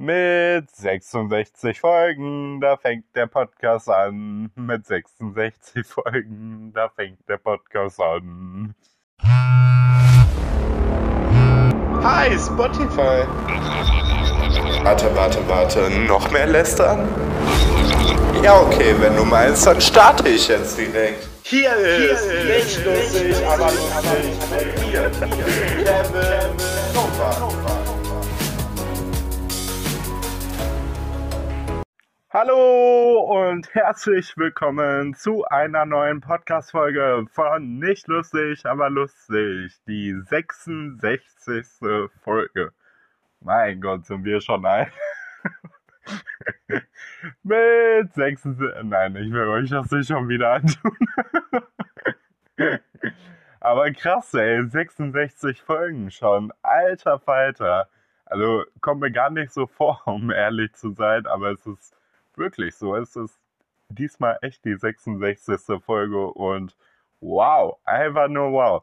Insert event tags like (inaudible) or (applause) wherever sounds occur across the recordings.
Mit 66 Folgen, da fängt der Podcast an. Mit 66 Folgen, da fängt der Podcast an. Hi, Spotify. Warte, warte, warte. Noch mehr lästern? Ja, okay, wenn du meinst, dann starte ich jetzt direkt. Hier ist, Hier ist nicht lustig, aber lustig. Hier, Kevin Nova. Hallo und herzlich willkommen zu einer neuen Podcast-Folge von Nicht lustig, aber lustig. Die 66. Folge. Mein Gott, sind wir schon ein. (laughs) Mit 66. Nein, ich will euch das nicht schon wieder antun. (laughs) aber krass, ey. 66 Folgen schon. Alter Falter. Also kommt mir gar nicht so vor, um ehrlich zu sein, aber es ist wirklich so. Es ist diesmal echt die 66. Folge und wow, einfach nur wow.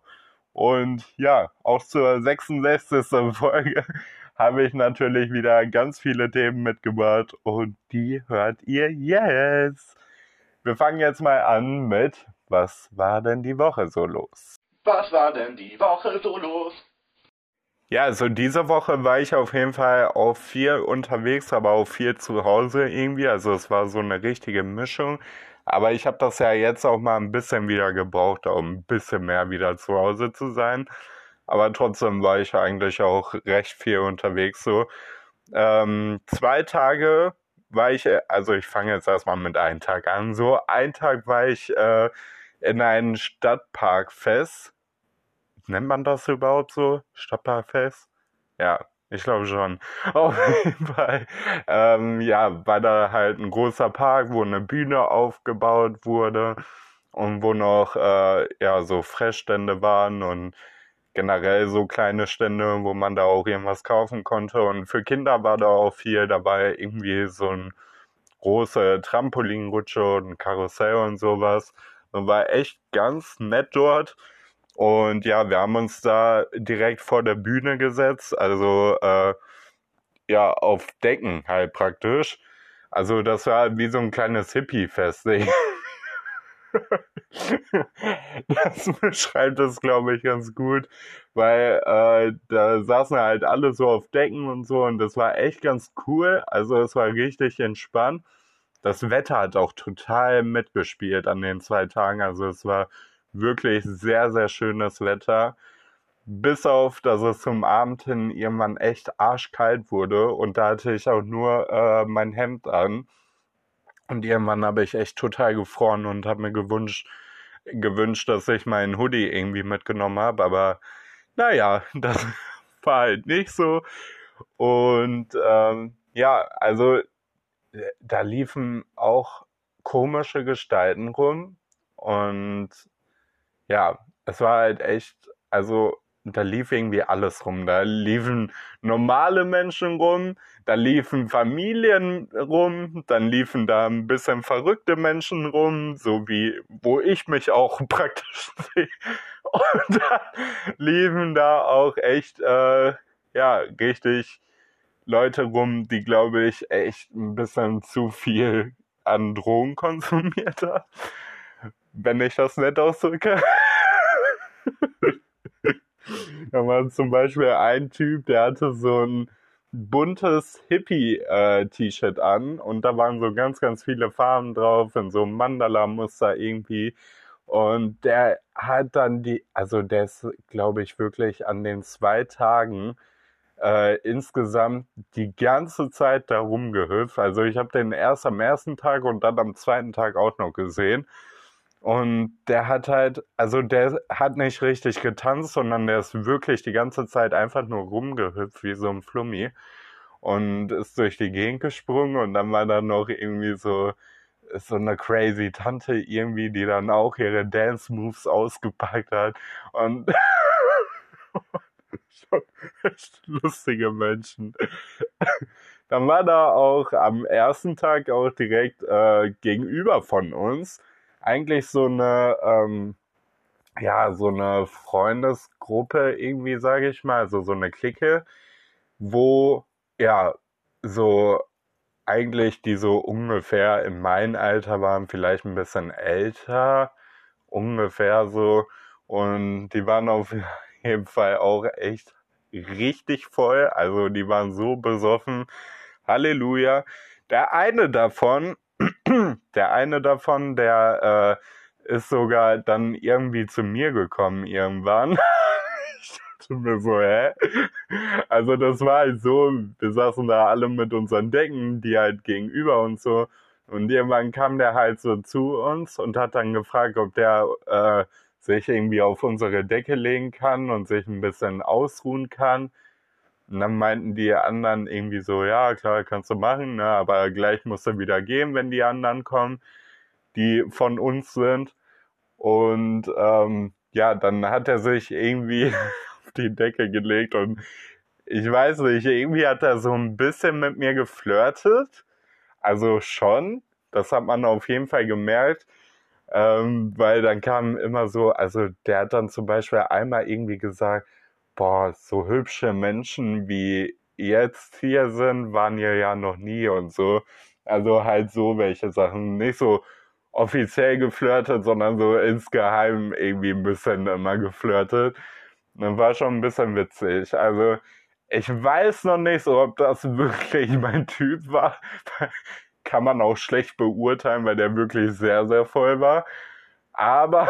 Und ja, auch zur 66. Folge (laughs) habe ich natürlich wieder ganz viele Themen mitgebracht und die hört ihr jetzt. Wir fangen jetzt mal an mit, was war denn die Woche so los? Was war denn die Woche so los? Ja, also diese Woche war ich auf jeden Fall auch viel unterwegs, aber auch viel zu Hause irgendwie. Also es war so eine richtige Mischung. Aber ich habe das ja jetzt auch mal ein bisschen wieder gebraucht, um ein bisschen mehr wieder zu Hause zu sein. Aber trotzdem war ich eigentlich auch recht viel unterwegs so. Ähm, zwei Tage war ich, also ich fange jetzt erstmal mit einem Tag an. So, ein Tag war ich äh, in einem Stadtparkfest nennt man das überhaupt so? Stadtparkfest? Ja, ich glaube schon. (laughs) Auf jeden Fall, ähm, ja, war da halt ein großer Park, wo eine Bühne aufgebaut wurde und wo noch, äh, ja, so Fressstände waren und generell so kleine Stände, wo man da auch irgendwas kaufen konnte. Und für Kinder war da auch viel dabei, irgendwie so ein große Trampolinrutsche und Karussell und sowas. Und war echt ganz nett dort. Und ja, wir haben uns da direkt vor der Bühne gesetzt, also äh, ja, auf Decken halt praktisch. Also das war wie so ein kleines Hippie-Fest. (laughs) das beschreibt es, glaube ich, ganz gut, weil äh, da saßen halt alle so auf Decken und so und das war echt ganz cool. Also es war richtig entspannt. Das Wetter hat auch total mitgespielt an den zwei Tagen. Also es war wirklich sehr, sehr schönes Wetter. Bis auf, dass es zum Abend hin irgendwann echt arschkalt wurde und da hatte ich auch nur äh, mein Hemd an. Und irgendwann habe ich echt total gefroren und habe mir gewünscht, gewünscht, dass ich meinen Hoodie irgendwie mitgenommen habe. Aber naja, (laughs) das war halt nicht so. Und ähm, ja, also da liefen auch komische Gestalten rum. Und ja, es war halt echt, also da lief irgendwie alles rum. Da liefen normale Menschen rum, da liefen Familien rum, dann liefen da ein bisschen verrückte Menschen rum, so wie wo ich mich auch (laughs) praktisch sehe. Und dann liefen da auch echt, äh, ja, richtig Leute rum, die, glaube ich, echt ein bisschen zu viel an Drogen konsumiert haben wenn ich das nett ausdrücke. (laughs) da war zum Beispiel ein Typ, der hatte so ein buntes Hippie-T-Shirt an und da waren so ganz, ganz viele Farben drauf in so einem Mandala-Muster irgendwie. Und der hat dann die, also der ist, glaube ich, wirklich an den zwei Tagen äh, insgesamt die ganze Zeit da rumgehüpft. Also ich habe den erst am ersten Tag und dann am zweiten Tag auch noch gesehen. Und der hat halt, also der hat nicht richtig getanzt, sondern der ist wirklich die ganze Zeit einfach nur rumgehüpft wie so ein Flummi und ist durch die Gegend gesprungen und dann war da noch irgendwie so so eine crazy Tante irgendwie, die dann auch ihre Dance Moves ausgepackt hat und (laughs) schon echt lustige Menschen. Dann war da auch am ersten Tag auch direkt äh, gegenüber von uns eigentlich so eine, ähm, ja, so eine Freundesgruppe irgendwie, sage ich mal, also so eine Clique, wo, ja, so eigentlich, die so ungefähr in meinem Alter waren, vielleicht ein bisschen älter, ungefähr so. Und die waren auf (laughs) jeden Fall auch echt richtig voll. Also die waren so besoffen. Halleluja. Der eine davon, der eine davon, der äh, ist sogar dann irgendwie zu mir gekommen irgendwann. (laughs) dachte mir so, hä? Also das war halt so, wir saßen da alle mit unseren Decken, die halt gegenüber und so. Und irgendwann kam der halt so zu uns und hat dann gefragt, ob der äh, sich irgendwie auf unsere Decke legen kann und sich ein bisschen ausruhen kann. Und dann meinten die anderen irgendwie so, ja, klar, kannst du machen, ne, aber gleich musst du wieder gehen, wenn die anderen kommen, die von uns sind. Und ähm, ja, dann hat er sich irgendwie (laughs) die Decke gelegt und ich weiß nicht, irgendwie hat er so ein bisschen mit mir geflirtet. Also schon, das hat man auf jeden Fall gemerkt. Ähm, weil dann kam immer so, also der hat dann zum Beispiel einmal irgendwie gesagt, boah, so hübsche Menschen wie jetzt hier sind, waren hier ja noch nie und so. Also halt so welche Sachen. Nicht so offiziell geflirtet, sondern so insgeheim irgendwie ein bisschen immer geflirtet. Das war schon ein bisschen witzig. Also, ich weiß noch nicht so, ob das (laughs) wirklich mein Typ war. (laughs) Kann man auch schlecht beurteilen, weil der wirklich sehr, sehr voll war. Aber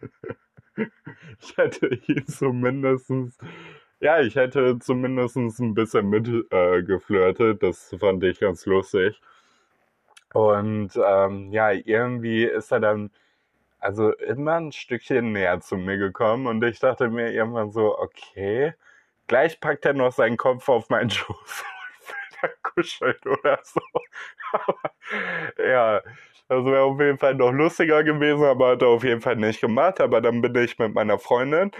(laughs) (laughs) ich hätte ihn zumindestens, ja, ich hätte zumindestens ein bisschen mitgeflirtet. Äh, das fand ich ganz lustig. Und ähm, ja, irgendwie ist er dann also immer ein Stückchen näher zu mir gekommen und ich dachte mir irgendwann so, okay, gleich packt er noch seinen Kopf auf meinen (laughs) Schoß und will da kuscheln oder so. (laughs) ja, das wäre auf jeden Fall noch lustiger gewesen, aber hat er auf jeden Fall nicht gemacht. Aber dann bin ich mit meiner Freundin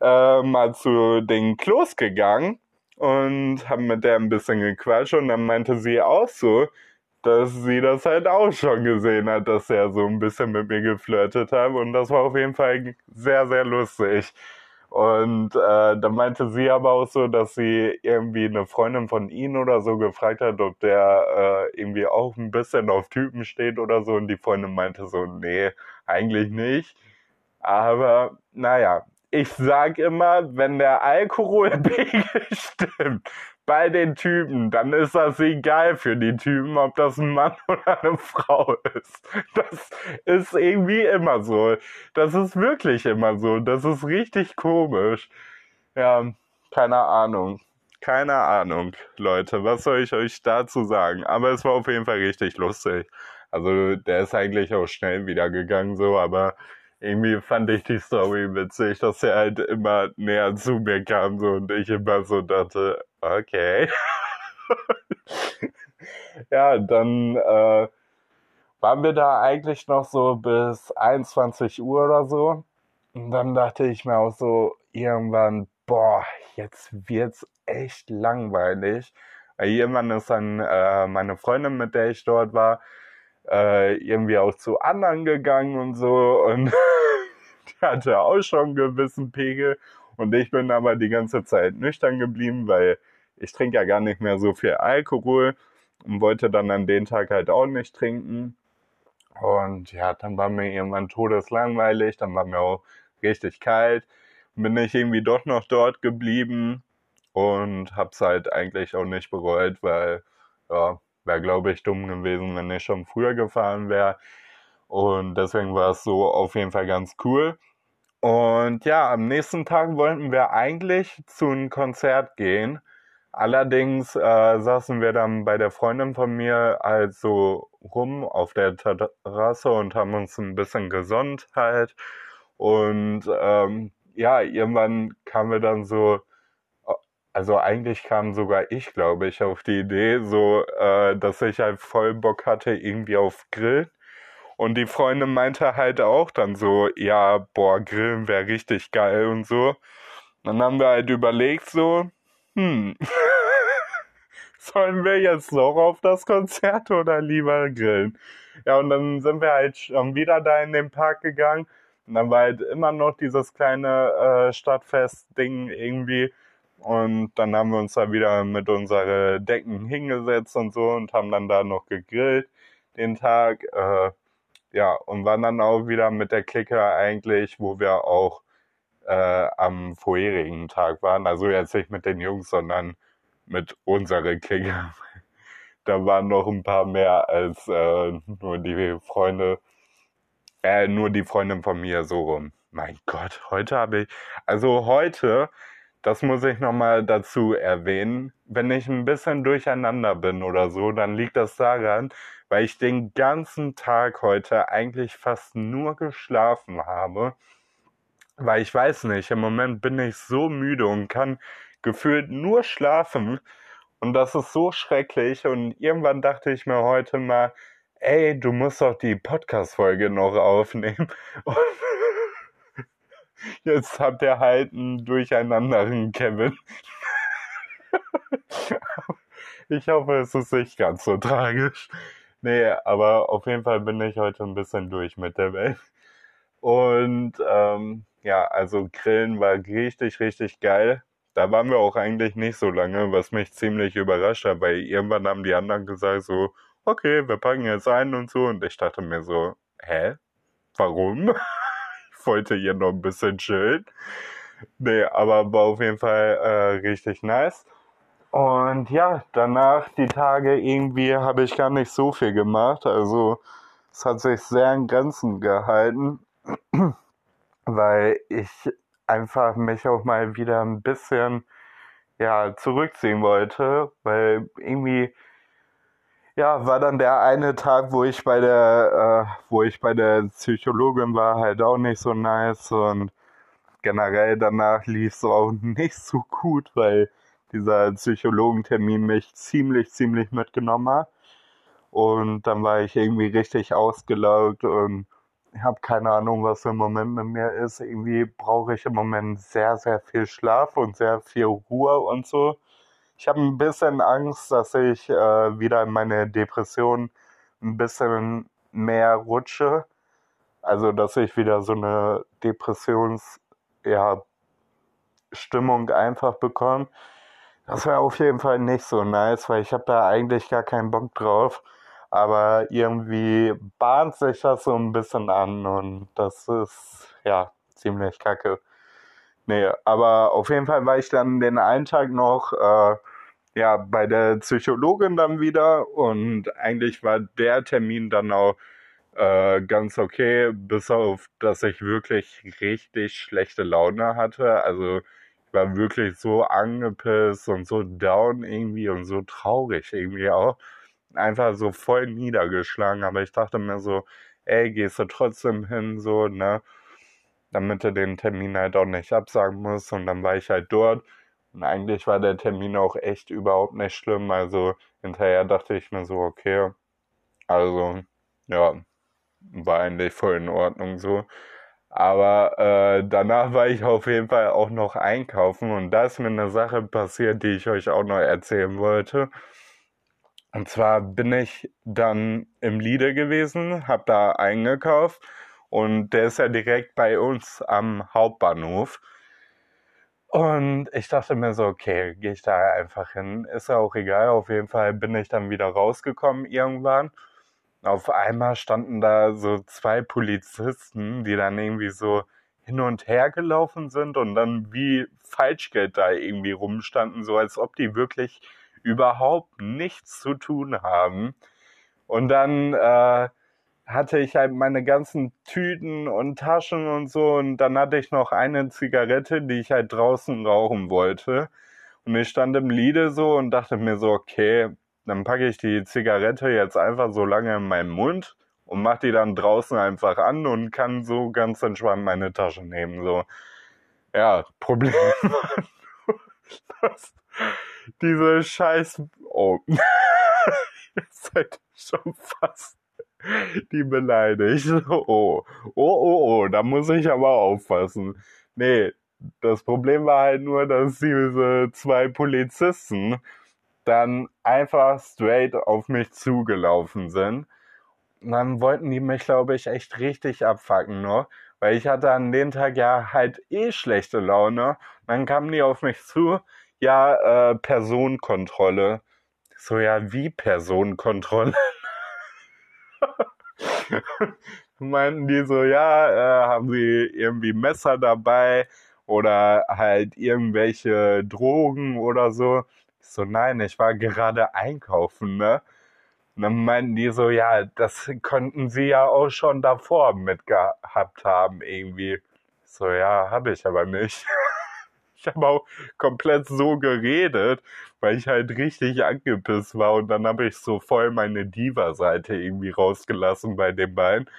äh, mal zu den Klos gegangen und haben mit der ein bisschen gequatscht und dann meinte sie auch so, dass sie das halt auch schon gesehen hat, dass er so ein bisschen mit mir geflirtet hat. Und das war auf jeden Fall sehr, sehr lustig. Und äh, da meinte sie aber auch so, dass sie irgendwie eine Freundin von ihnen oder so gefragt hat, ob der äh, irgendwie auch ein bisschen auf Typen steht oder so. Und die Freundin meinte so, nee, eigentlich nicht. Aber naja, ich sag immer, wenn der Alkoholpegel (laughs) stimmt bei den Typen, dann ist das egal für die Typen, ob das ein Mann (laughs) oder eine Frau ist. Das ist irgendwie immer so. Das ist wirklich immer so. Das ist richtig komisch. Ja, keine Ahnung. Keine Ahnung, Leute. Was soll ich euch dazu sagen? Aber es war auf jeden Fall richtig lustig. Also der ist eigentlich auch schnell wieder gegangen so, aber irgendwie fand ich die Story witzig, dass er halt immer näher zu mir kam so und ich immer so dachte, okay. (laughs) ja, dann äh, waren wir da eigentlich noch so bis 21 Uhr oder so. Und dann dachte ich mir auch so irgendwann, boah, jetzt wird's echt langweilig. Weil irgendwann ist dann äh, meine Freundin, mit der ich dort war, äh, irgendwie auch zu anderen gegangen und so und (laughs) die hatte auch schon einen gewissen Pegel und ich bin aber die ganze Zeit nüchtern geblieben, weil ich trinke ja gar nicht mehr so viel Alkohol und wollte dann an den Tag halt auch nicht trinken. Und ja, dann war mir irgendwann todeslangweilig, dann war mir auch richtig kalt. Bin ich irgendwie doch noch dort geblieben und hab's halt eigentlich auch nicht bereut, weil ja, wäre, glaube ich, dumm gewesen, wenn ich schon früher gefahren wäre. Und deswegen war es so auf jeden Fall ganz cool. Und ja, am nächsten Tag wollten wir eigentlich zu einem Konzert gehen. Allerdings äh, saßen wir dann bei der Freundin von mir halt so rum auf der Terrasse und haben uns ein bisschen gesonnt halt. Und ähm, ja, irgendwann kamen wir dann so also eigentlich kam sogar ich, glaube ich, auf die Idee, so, äh, dass ich halt voll Bock hatte irgendwie auf Grill. Und die Freundin meinte halt auch dann so, ja, boah, Grillen wäre richtig geil und so. Dann haben wir halt überlegt so, hm, (laughs) sollen wir jetzt noch auf das Konzert oder lieber grillen? Ja, und dann sind wir halt schon wieder da in den Park gegangen. Und dann war halt immer noch dieses kleine äh, Stadtfest-Ding irgendwie Und dann haben wir uns da wieder mit unseren Decken hingesetzt und so und haben dann da noch gegrillt den Tag. Äh, ja, und waren dann auch wieder mit der Clique eigentlich, wo wir auch äh, am vorherigen Tag waren. Also jetzt nicht mit den Jungs, sondern mit unserer Clique. (laughs) da waren noch ein paar mehr als äh, nur die Freunde, äh, nur die Freundin von mir so rum. Mein Gott, heute habe ich, also heute, das muss ich nochmal dazu erwähnen, wenn ich ein bisschen durcheinander bin oder so, dann liegt das daran, weil ich den ganzen Tag heute eigentlich fast nur geschlafen habe. Weil ich weiß nicht, im Moment bin ich so müde und kann gefühlt nur schlafen. Und das ist so schrecklich. Und irgendwann dachte ich mir heute mal, ey, du musst doch die Podcast-Folge noch aufnehmen. (laughs) Und jetzt habt ihr halt einen durcheinanderen Kevin. (laughs) ich hoffe, es ist nicht ganz so tragisch. Nee, aber auf jeden Fall bin ich heute ein bisschen durch mit der Welt. Und ähm, ja, also Grillen war richtig, richtig geil. Da waren wir auch eigentlich nicht so lange, was mich ziemlich überrascht hat, weil irgendwann haben die anderen gesagt so, okay, wir packen jetzt ein und so. Und ich dachte mir so, hä? Warum? (laughs) ich wollte hier noch ein bisschen chillen. Nee, aber war auf jeden Fall äh, richtig nice. Und ja, danach die Tage irgendwie habe ich gar nicht so viel gemacht. Also es hat sich sehr in Grenzen gehalten, (clears throat) weil ich einfach mich auch mal wieder ein bisschen ja, zurückziehen wollte, weil irgendwie ja, war dann der eine Tag, wo ich bei der, äh, wo ich bei der Psychologin war, halt auch nicht so nice und generell danach lief es auch (laughs) nicht so gut, weil dieser Psychologentermin mich ziemlich, ziemlich mitgenommen hat. Und dann war ich irgendwie richtig ausgelaugt und ich habe keine Ahnung, was im Moment mit mir ist. Irgendwie brauche ich im Moment sehr, sehr viel Schlaf und sehr viel Ruhe und so. Ich habe ein bisschen Angst, dass ich äh, wieder in meine Depression ein bisschen mehr rutsche. Also, dass ich wieder so eine Depressions, ja, einfach bekomme. Das wäre auf jeden Fall nicht so nice, weil ich habe da eigentlich gar keinen Bock drauf. Aber irgendwie bahnt sich das so ein bisschen an und das ist ja ziemlich kacke. Nee, aber auf jeden Fall war ich dann den einen Tag noch äh, ja, bei der Psychologin dann wieder und eigentlich war der Termin dann auch äh, ganz okay, bis auf, dass ich wirklich richtig schlechte Laune hatte. Also war wirklich so angepisst und so down irgendwie und so traurig irgendwie auch. Einfach so voll niedergeschlagen. Aber ich dachte mir so, ey, gehst du trotzdem hin, so, ne? Damit du den Termin halt auch nicht absagen musst. Und dann war ich halt dort. Und eigentlich war der Termin auch echt überhaupt nicht schlimm. Also hinterher dachte ich mir so, okay. Also, ja, war eigentlich voll in Ordnung so. Aber äh, danach war ich auf jeden Fall auch noch einkaufen und da ist mir eine Sache passiert, die ich euch auch noch erzählen wollte. Und zwar bin ich dann im Lidl gewesen, hab da eingekauft und der ist ja direkt bei uns am Hauptbahnhof. Und ich dachte mir so, okay, gehe ich da einfach hin, ist ja auch egal. Auf jeden Fall bin ich dann wieder rausgekommen irgendwann auf einmal standen da so zwei Polizisten, die dann irgendwie so hin und her gelaufen sind und dann wie Falschgeld da irgendwie rumstanden, so als ob die wirklich überhaupt nichts zu tun haben. Und dann äh, hatte ich halt meine ganzen Tüten und Taschen und so und dann hatte ich noch eine Zigarette, die ich halt draußen rauchen wollte. Und ich stand im Liede so und dachte mir so, okay, dann packe ich die Zigarette jetzt einfach so lange in meinen Mund und mache die dann draußen einfach an und kann so ganz entspannt meine Tasche nehmen. So, ja, (laughs) Problem dass diese scheiß... Oh, (laughs) jetzt seid schon fast die beleidigt. Oh, oh, oh, oh, da muss ich aber aufpassen. Nee, das Problem war halt nur, dass diese zwei Polizisten dann einfach straight auf mich zugelaufen sind. Und dann wollten die mich, glaube ich, echt richtig abfacken noch. Weil ich hatte an dem Tag ja halt eh schlechte Laune. Dann kamen die auf mich zu. Ja, äh, Personenkontrolle. So, ja, wie Personenkontrolle? (laughs) Meinten die so, ja, äh, haben sie irgendwie Messer dabei oder halt irgendwelche Drogen oder so. Ich so, nein, ich war gerade einkaufen, ne? Und dann meinten die so, ja, das könnten sie ja auch schon davor mitgehabt haben, irgendwie. Ich so, ja, habe ich aber nicht. (laughs) ich habe auch komplett so geredet, weil ich halt richtig angepisst war und dann habe ich so voll meine Diva-Seite irgendwie rausgelassen bei den beiden.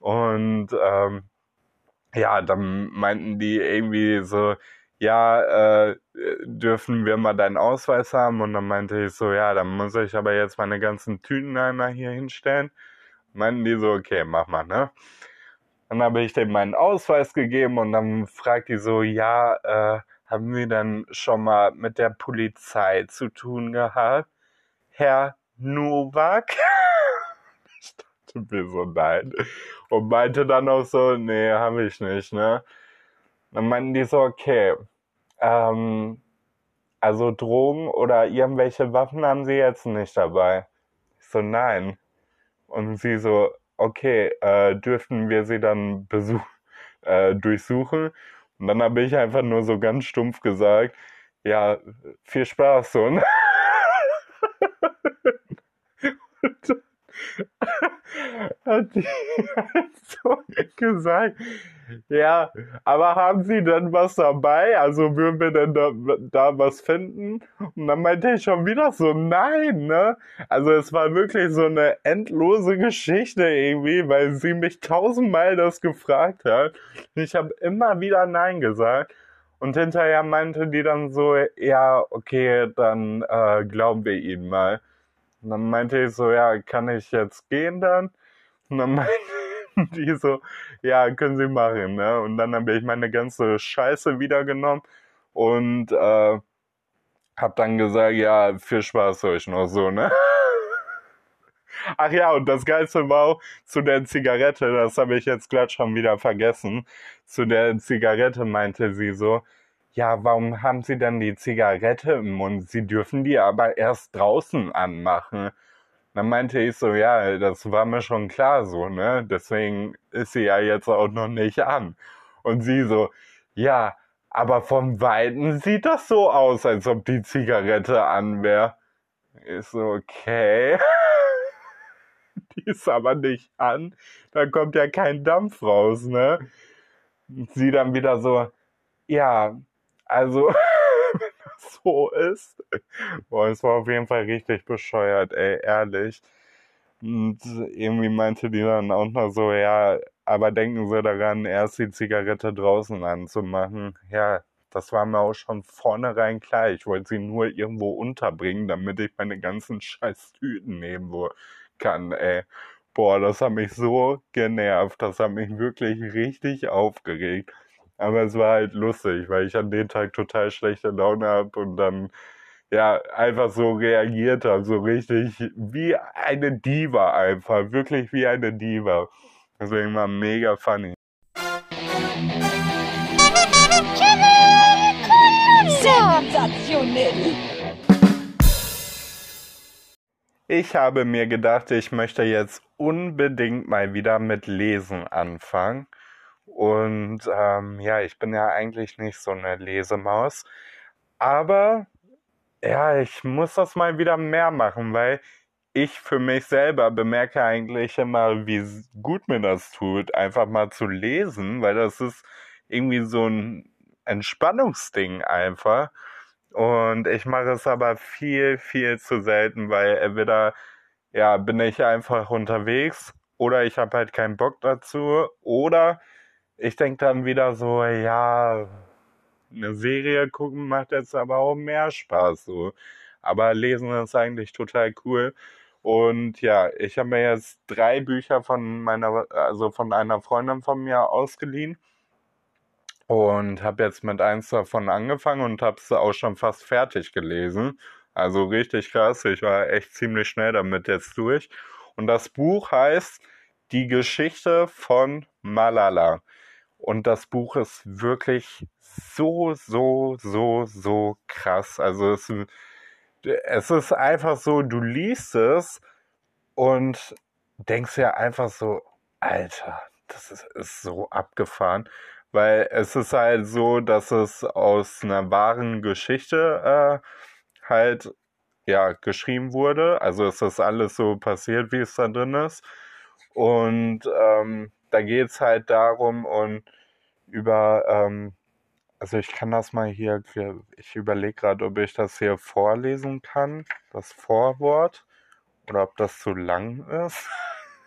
Und ähm, ja, dann meinten die irgendwie so, ja, äh, dürfen wir mal deinen Ausweis haben? Und dann meinte ich so, ja, dann muss ich aber jetzt meine ganzen Tüten hier hinstellen. Meinten die so, okay, mach mal, ne? Dann habe ich dem meinen Ausweis gegeben und dann fragt die so, ja, äh, haben wir dann schon mal mit der Polizei zu tun gehabt? Herr Nowak? (laughs) ich dachte mir so, nein. Und meinte dann auch so, nee, habe ich nicht, ne? Dann meinten die so, okay, ähm, also Drogen oder irgendwelche Waffen haben sie jetzt nicht dabei. Ich so, nein. Und sie so, okay, äh, dürften wir sie dann besuch (laughs) äh, durchsuchen? Und dann habe ich einfach nur so ganz stumpf gesagt, ja, viel Spaß so. (laughs) (laughs) Hat die so gesagt, ja, aber haben Sie denn was dabei? Also würden wir denn da, da was finden? Und dann meinte ich schon wieder so, nein, ne? Also es war wirklich so eine endlose Geschichte irgendwie, weil sie mich tausendmal das gefragt hat. Ich habe immer wieder nein gesagt. Und hinterher meinte die dann so, ja, okay, dann äh, glauben wir ihnen mal. Und dann meinte ich so, ja, kann ich jetzt gehen dann? Und dann (laughs) meinten die so, ja, können Sie machen, ne? Und dann habe ich meine ganze Scheiße wieder genommen und äh, hab dann gesagt, ja, viel Spaß euch noch so, ne? (laughs) Ach ja, und das Geilste war auch zu der Zigarette, das habe ich jetzt glatt schon wieder vergessen. Zu der Zigarette meinte sie so, ja, warum haben Sie denn die Zigarette im Mund? Sie dürfen die aber erst draußen anmachen. Dann meinte ich so, ja, das war mir schon klar so, ne? Deswegen ist sie ja jetzt auch noch nicht an. Und sie so, ja, aber vom Weiten sieht das so aus, als ob die Zigarette an wäre. Ich so, okay. (laughs) die ist aber nicht an. Da kommt ja kein Dampf raus, ne? Und sie dann wieder so, ja, also, (laughs) wenn das so ist. Boah, es war auf jeden Fall richtig bescheuert, ey, ehrlich. Und irgendwie meinte die dann auch noch so, ja, aber denken Sie daran, erst die Zigarette draußen anzumachen. Ja, das war mir auch schon vornherein klar. Ich wollte sie nur irgendwo unterbringen, damit ich meine ganzen (laughs) scheiß Tüten nehmen kann, ey. Boah, das hat mich so genervt. Das hat mich wirklich richtig aufgeregt. Aber es war halt lustig, weil ich an dem Tag total schlechte Laune habe und dann ja einfach so reagiert habe, so richtig wie eine Diva einfach, wirklich wie eine Diva. Deswegen war mega funny. Ich habe mir gedacht, ich möchte jetzt unbedingt mal wieder mit Lesen anfangen. Und ähm, ja, ich bin ja eigentlich nicht so eine Lesemaus. Aber ja, ich muss das mal wieder mehr machen, weil ich für mich selber bemerke eigentlich immer, wie gut mir das tut, einfach mal zu lesen, weil das ist irgendwie so ein Entspannungsding einfach. Und ich mache es aber viel, viel zu selten, weil entweder ja, bin ich einfach unterwegs oder ich habe halt keinen Bock dazu oder ich denke dann wieder so, ja, eine Serie gucken macht jetzt aber auch mehr Spaß so. Aber lesen ist eigentlich total cool. Und ja, ich habe mir jetzt drei Bücher von meiner, also von einer Freundin von mir ausgeliehen. Und habe jetzt mit eins davon angefangen und habe es auch schon fast fertig gelesen. Also richtig krass. Ich war echt ziemlich schnell damit jetzt durch. Und das Buch heißt Die Geschichte von Malala. Und das Buch ist wirklich so, so, so, so krass. Also es, es ist einfach so, du liest es und denkst ja einfach so, Alter, das ist, ist so abgefahren. Weil es ist halt so, dass es aus einer wahren Geschichte äh, halt ja geschrieben wurde. Also es ist alles so passiert, wie es da drin ist. Und ähm, da geht es halt darum und über, ähm, also ich kann das mal hier, ich überlege gerade, ob ich das hier vorlesen kann, das Vorwort, oder ob das zu lang ist.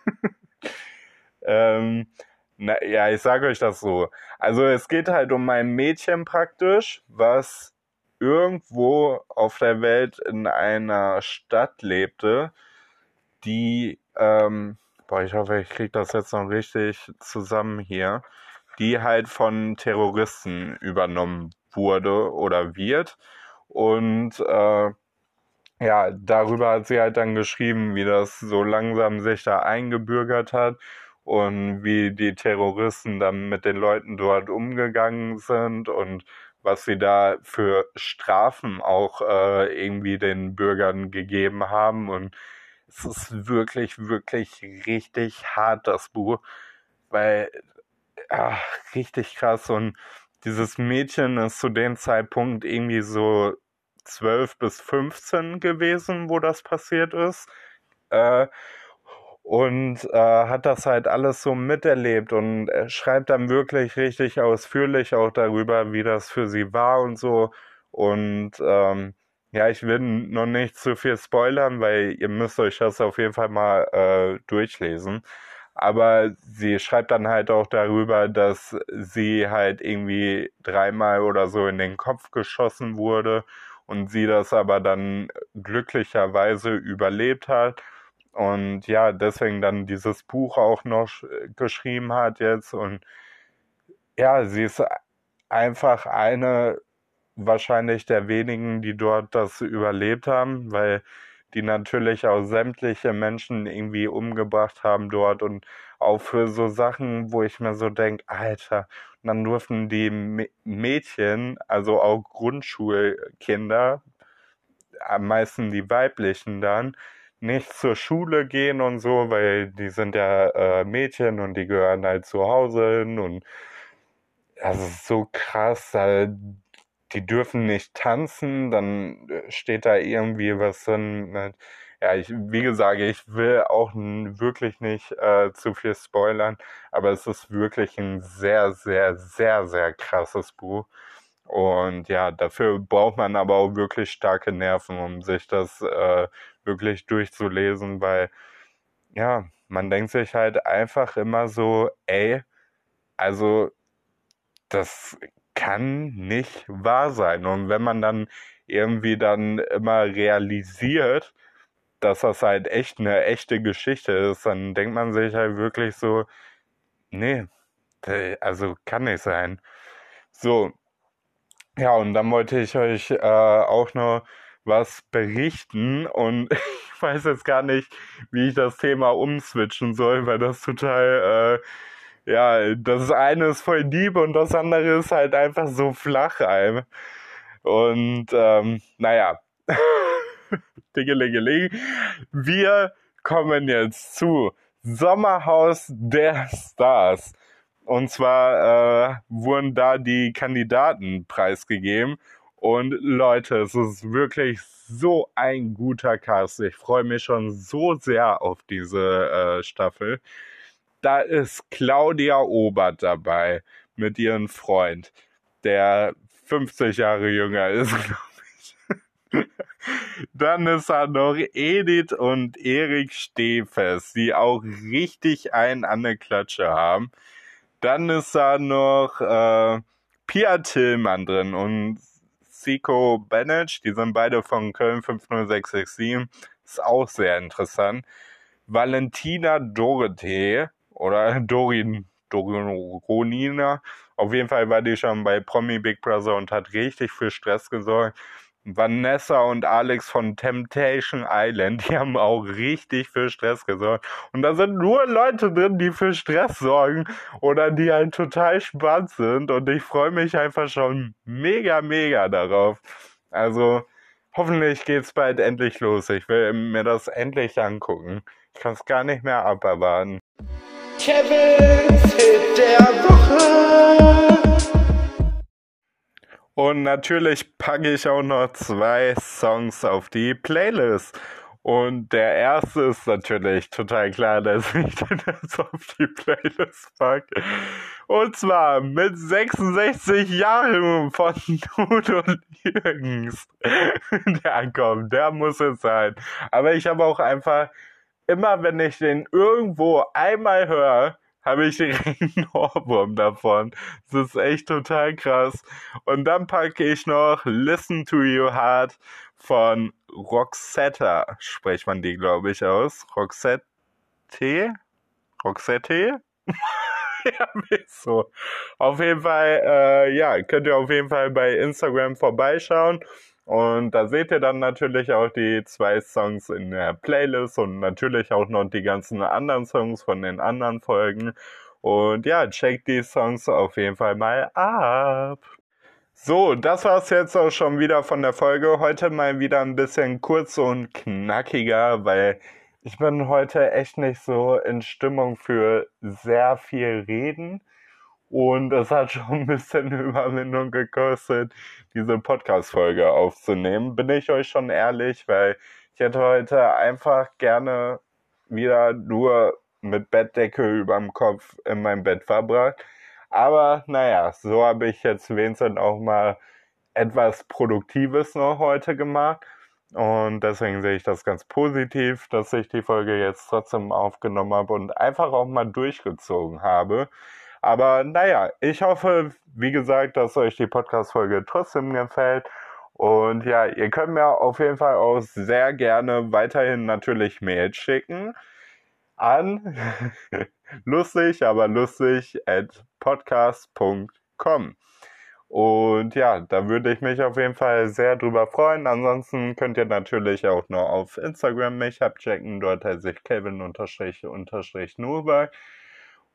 (laughs) ähm, na, ja, ich sage euch das so. Also es geht halt um ein Mädchen praktisch, was irgendwo auf der Welt in einer Stadt lebte, die ähm, Boah, ich hoffe, ich kriege das jetzt noch richtig zusammen hier. Die halt von Terroristen übernommen wurde oder wird. Und äh, ja, darüber hat sie halt dann geschrieben, wie das so langsam sich da eingebürgert hat und wie die Terroristen dann mit den Leuten dort umgegangen sind und was sie da für Strafen auch äh, irgendwie den Bürgern gegeben haben und es ist wirklich, wirklich richtig hart, das Buch. Weil, ach, richtig krass. Und dieses Mädchen ist zu dem Zeitpunkt irgendwie so 12 bis 15 gewesen, wo das passiert ist. Äh, und äh, hat das halt alles so miterlebt und schreibt dann wirklich richtig ausführlich auch darüber, wie das für sie war und so. Und ähm, ja, ich will noch nicht zu viel spoilern, weil ihr müsst euch das auf jeden Fall mal äh, durchlesen. Aber sie schreibt dann halt auch darüber, dass sie halt irgendwie dreimal oder so in den Kopf geschossen wurde und sie das aber dann glücklicherweise überlebt hat und ja, deswegen dann dieses Buch auch noch geschrieben hat jetzt und ja, sie ist einfach eine wahrscheinlich der wenigen, die dort das überlebt haben, weil die natürlich auch sämtliche Menschen irgendwie umgebracht haben dort und auch für so Sachen, wo ich mir so denke, Alter, und dann durften die Mädchen, also auch Grundschulkinder, am meisten die weiblichen dann, nicht zur Schule gehen und so, weil die sind ja äh, Mädchen und die gehören halt zu Hause hin und das ist so krass, da die dürfen nicht tanzen, dann äh, steht da irgendwie was drin. Ja, ich, wie gesagt, ich will auch wirklich nicht äh, zu viel spoilern, aber es ist wirklich ein sehr, sehr, sehr, sehr krasses Buch. Und ja, dafür braucht man aber auch wirklich starke Nerven, um sich das äh, wirklich durchzulesen, weil ja, man denkt sich halt einfach immer so, ey, also das kann nicht wahr sein. Und wenn man dann irgendwie dann immer realisiert, dass das halt echt eine echte Geschichte ist, dann denkt man sich halt wirklich so, nee, also kann nicht sein. So, ja, und dann wollte ich euch äh, auch noch was berichten und (laughs) ich weiß jetzt gar nicht, wie ich das Thema umswitchen soll, weil das total äh, ja, das eine ist voll Dieb und das andere ist halt einfach so flach einem. Und ähm, naja, (laughs) Dingelingeling. Wir kommen jetzt zu Sommerhaus der Stars. Und zwar äh, wurden da die Kandidaten preisgegeben. Und Leute, es ist wirklich so ein guter Cast. Ich freue mich schon so sehr auf diese äh, Staffel da ist Claudia Obert dabei mit ihrem Freund, der 50 Jahre jünger ist, (laughs) glaube ich. Dann ist da noch Edith und Erik Stehfest, die auch richtig einen an der Klatsche haben. Dann ist da noch äh, Pia Tillmann drin und Siko Bennett, die sind beide von Köln 50667. Ist auch sehr interessant. Valentina Dorothee oder (laughs) Dorin, Dorin Ronina. Auf jeden Fall war die schon bei Promi Big Brother und hat richtig für Stress gesorgt. Vanessa und Alex von Temptation Island, (laughs) die haben auch richtig für Stress gesorgt. Und da sind nur Leute drin, die für Stress sorgen oder die halt total spannend sind. Und ich freue mich einfach schon mega, mega darauf. Also hoffentlich geht's bald endlich los. Ich will mir das endlich angucken. Ich kann es gar nicht mehr aberwarten. Kevins Hit der Woche. Und natürlich packe ich auch noch zwei Songs auf die Playlist. Und der erste ist natürlich total klar, dass ich (laughs) den jetzt auf die Playlist packe. Und zwar mit 66 Jahren von Dude und Jürgens. Der kommt, der muss es sein. Aber ich habe auch einfach, immer wenn ich den irgendwo einmal höre, habe ich einen (laughs) Ohrwurm davon. Das ist echt total krass. Und dann packe ich noch Listen to Your Heart von Roxetta. Spricht man die, glaube ich, aus. Roxette? Roxette? (laughs) ja, so. Auf jeden Fall, äh, ja, könnt ihr auf jeden Fall bei Instagram vorbeischauen. Und da seht ihr dann natürlich auch die zwei Songs in der Playlist und natürlich auch noch die ganzen anderen Songs von den anderen Folgen. Und ja, checkt die Songs auf jeden Fall mal ab. So, das war's jetzt auch schon wieder von der Folge. Heute mal wieder ein bisschen kurz und knackiger, weil ich bin heute echt nicht so in Stimmung für sehr viel Reden. Und es hat schon ein bisschen (laughs) Überwindung gekostet, diese Podcast-Folge aufzunehmen. Bin ich euch schon ehrlich, weil ich hätte heute einfach gerne wieder nur mit Bettdecke überm Kopf in meinem Bett verbracht. Aber naja, so habe ich jetzt wenigstens auch mal etwas Produktives noch heute gemacht. Und deswegen sehe ich das ganz positiv, dass ich die Folge jetzt trotzdem aufgenommen habe und einfach auch mal durchgezogen habe. Aber naja, ich hoffe, wie gesagt, dass euch die Podcast-Folge trotzdem gefällt. Und ja, ihr könnt mir auf jeden Fall auch sehr gerne weiterhin natürlich Mails schicken an (laughs) lustig, aber lustig at podcast.com. Und ja, da würde ich mich auf jeden Fall sehr drüber freuen. Ansonsten könnt ihr natürlich auch noch auf Instagram mich abchecken. Dort heiße ich Kevin-Nurberg.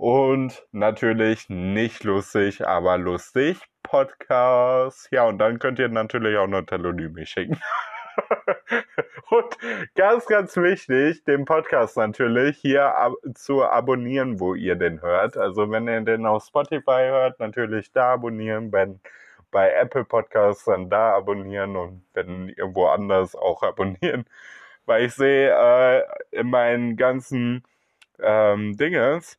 Und natürlich nicht lustig, aber lustig Podcast. Ja, und dann könnt ihr natürlich auch noch Telodyme schicken. (laughs) und ganz, ganz wichtig, den Podcast natürlich hier ab zu abonnieren, wo ihr den hört. Also wenn ihr den auf Spotify hört, natürlich da abonnieren. Wenn bei Apple Podcasts dann da abonnieren und wenn irgendwo anders auch abonnieren. Weil ich sehe äh, in meinen ganzen ähm, Dinges,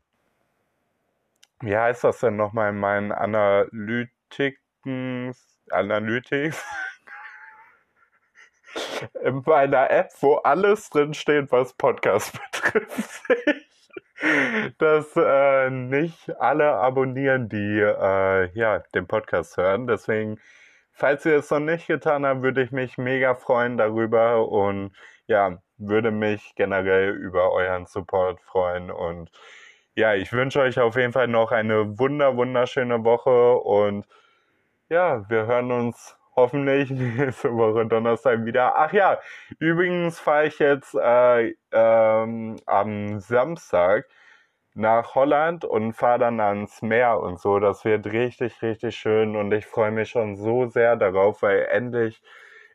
wie heißt das denn nochmal in meinen Analytiken, Analytics? (laughs) in meiner App, wo alles drin steht, was Podcast (laughs) betrifft. dass äh, nicht alle abonnieren, die äh, ja, den Podcast hören. Deswegen, falls ihr es noch nicht getan habt, würde ich mich mega freuen darüber und ja, würde mich generell über euren Support freuen und ja, ich wünsche euch auf jeden Fall noch eine wunder, wunderschöne Woche und ja, wir hören uns hoffentlich (laughs) nächste Woche Donnerstag wieder. Ach ja, übrigens fahre ich jetzt äh, ähm, am Samstag nach Holland und fahre dann ans Meer und so. Das wird richtig, richtig schön und ich freue mich schon so sehr darauf, weil endlich,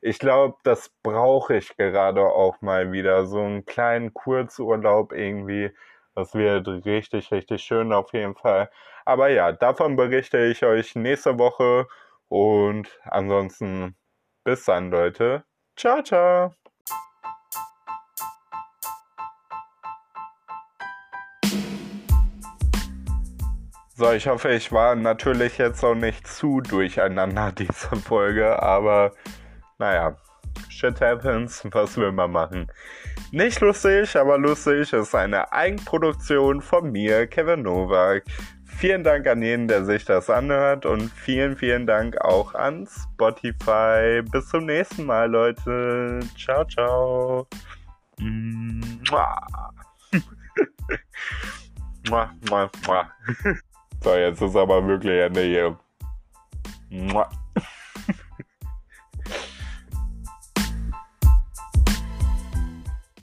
ich glaube, das brauche ich gerade auch mal wieder. So einen kleinen Kurzurlaub irgendwie das wird richtig, richtig schön auf jeden Fall. Aber ja, davon berichte ich euch nächste Woche. Und ansonsten bis dann, Leute. Ciao, ciao. So, ich hoffe, ich war natürlich jetzt auch nicht zu durcheinander (laughs) diese Folge, aber naja, shit happens, was will man machen? Nicht lustig, aber lustig ist eine Eigenproduktion von mir, Kevin Nowak. Vielen Dank an jeden, der sich das anhört und vielen, vielen Dank auch an Spotify. Bis zum nächsten Mal, Leute. Ciao, ciao. Mua. (laughs) mua, mua, mua. (laughs) So, jetzt ist aber wirklich Ende hier. Mua.